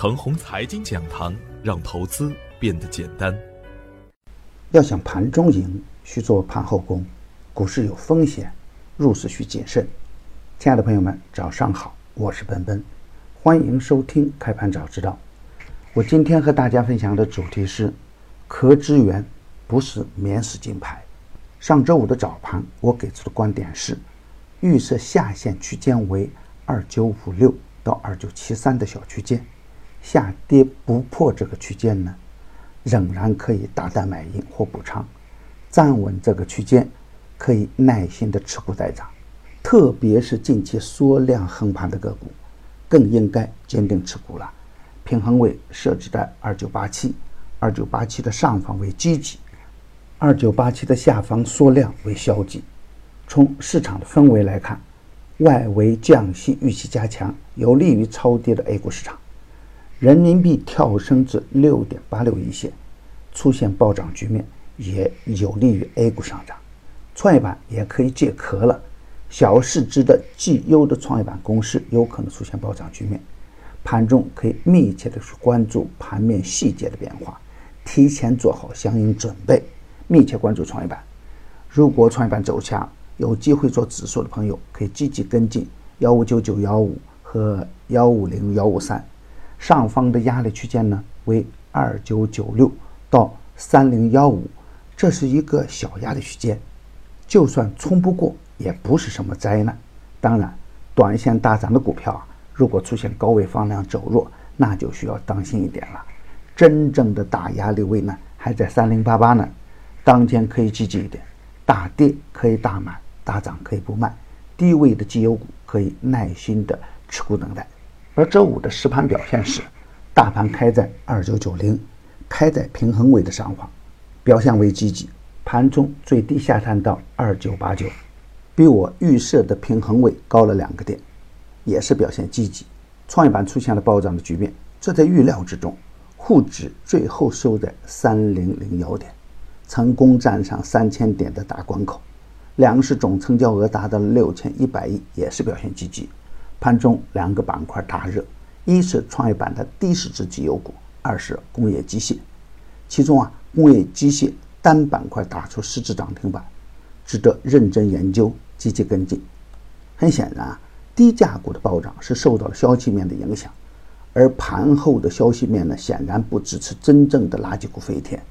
腾宏财经讲堂，让投资变得简单。要想盘中赢，需做盘后功。股市有风险，入市需谨慎。亲爱的朋友们，早上好，我是奔奔，欢迎收听开盘早知道。我今天和大家分享的主题是：壳资源不是免死金牌。上周五的早盘，我给出的观点是，预设下限区间为二九五六。到二九七三的小区间，下跌不破这个区间呢，仍然可以大胆买进或补仓，站稳这个区间，可以耐心的持股待涨。特别是近期缩量横盘的个股，更应该坚定持股了。平衡位设置在二九八七，二九八七的上方为积极，二九八七的下方缩量为消极。从市场的氛围来看。外围降息预期加强，有利于超跌的 A 股市场。人民币跳升至六点八六一线，出现暴涨局面，也有利于 A 股上涨。创业板也可以借壳了，小市值的绩优的创业板公司有可能出现暴涨局面。盘中可以密切的去关注盘面细节的变化，提前做好相应准备，密切关注创业板。如果创业板走强，有机会做指数的朋友可以积极跟进幺五九九幺五和幺五零幺五三，上方的压力区间呢为二九九六到三零幺五，这是一个小压力区间，就算冲不过也不是什么灾难。当然，短线大涨的股票啊，如果出现高位放量走弱，那就需要当心一点了。真正的大压力位呢还在三零八八呢，当天可以积极一点，大跌可以大买。大涨可以不卖，低位的绩优股可以耐心的持股等待。而周五的实盘表现是，大盘开在二九九零，开在平衡位的上方，表现为积极。盘中最低下探到二九八九，比我预设的平衡位高了两个点，也是表现积极。创业板出现了暴涨的局面，这在预料之中。沪指最后收在三零零幺点，成功站上三千点的大关口。两市总成交额达到了六千一百亿，也是表现积极。盘中两个板块大热，一是创业板的低市值绩优股，二是工业机械。其中啊，工业机械单板块打出市值涨停板，值得认真研究，积极跟进。很显然啊，低价股的暴涨是受到了消息面的影响，而盘后的消息面呢，显然不支持真正的垃圾股飞天。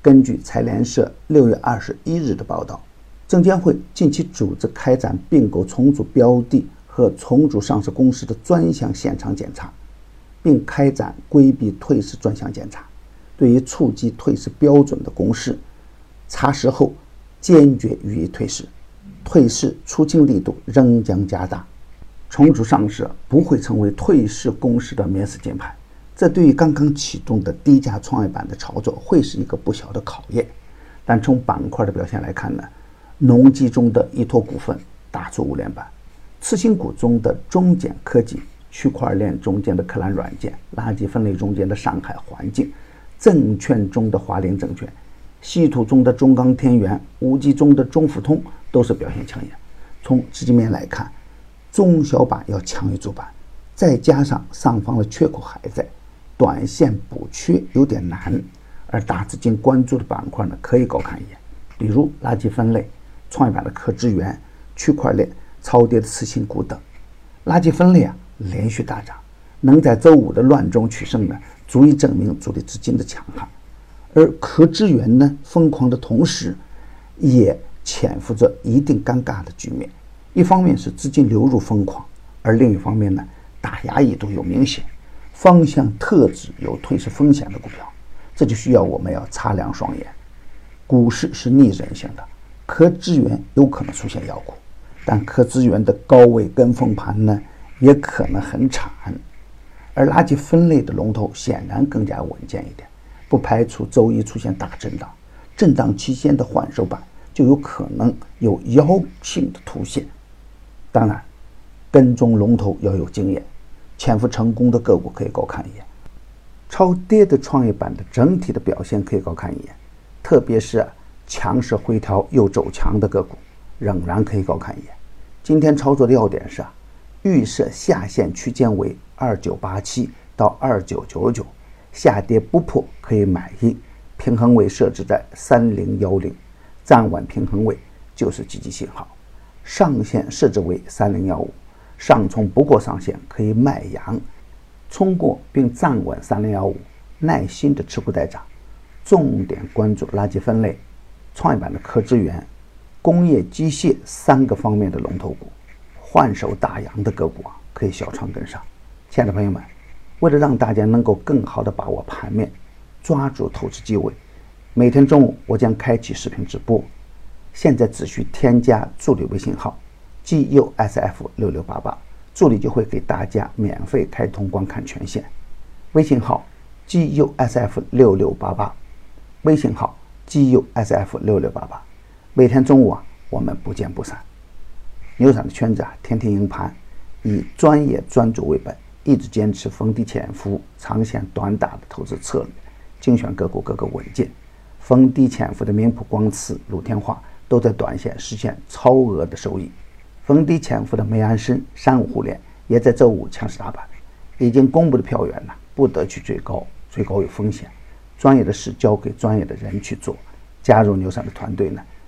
根据财联社六月二十一日的报道。证监会近期组织开展并购重组标的和重组上市公司的专项现场检查，并开展规避退市专项检查。对于触及退市标准的公司，查实后坚决予以退市。退市出清力度仍将加大。重组上市不会成为退市公司的免死金牌，这对于刚刚启动的低价创业板的操作会是一个不小的考验。但从板块的表现来看呢？农机中的依托股份打出五连板，次新股中的中简科技，区块链中间的克兰软件，垃圾分类中间的上海环境，证券中的华林证券，稀土中的中钢天元，五 G 中的中富通都是表现抢眼。从资金面来看，中小板要强于主板，再加上上方的缺口还在，短线补缺有点难。而大资金关注的板块呢，可以高看一眼，比如垃圾分类。创业板的可资源、区块链、超跌的次新股等，垃圾分类啊连续大涨，能在周五的乱中取胜呢，足以证明主力资金的强悍。而壳资源呢疯狂的同时，也潜伏着一定尴尬的局面。一方面是资金流入疯狂，而另一方面呢，打压力度又明显，方向特指有退市风险的股票，这就需要我们要擦亮双眼。股市是逆人性的。壳资源有可能出现妖股，但可资源的高位跟风盘呢，也可能很惨。而垃圾分类的龙头显然更加稳健一点，不排除周一出现大震荡，震荡期间的换手板就有可能有妖性的凸现。当然，跟踪龙头要有经验，潜伏成功的个股可以高看一眼。超跌的创业板的整体的表现可以高看一眼，特别是。强势回调又走强的个股，仍然可以高看一眼。今天操作的要点是啊，预设下限区间为二九八七到二九九九，下跌不破可以买一，平衡位设置在三零幺零，站稳平衡位就是积极信号。上限设置为三零幺五，上冲不过上限可以卖阳，冲过并站稳三零幺五，耐心的持股待涨。重点关注垃圾分类、创业板的科资源、工业机械三个方面的龙头股，换手大阳的个股啊，可以小创跟上。亲爱的朋友们，为了让大家能够更好的把握盘面，抓住投资机会，每天中午我将开启视频直播。现在只需添加助理微信号 gusf 六六八八，助理就会给大家免费开通观看权限。微信号 gusf 六六八八。微信号 gusf 六六八八，每天中午啊，我们不见不散。牛散的圈子啊，天天赢盘，以专业专注为本，一直坚持逢低潜伏、长线短打的投资策略，精选个股个个稳健。逢低潜伏的明普光磁、鲁天化都在短线实现超额的收益。逢低潜伏的梅安森、三五互联也在周五强势打板。已经公布的票源呢，不得去追高，追高有风险。专业的事交给专业的人去做，加入牛散的团队呢，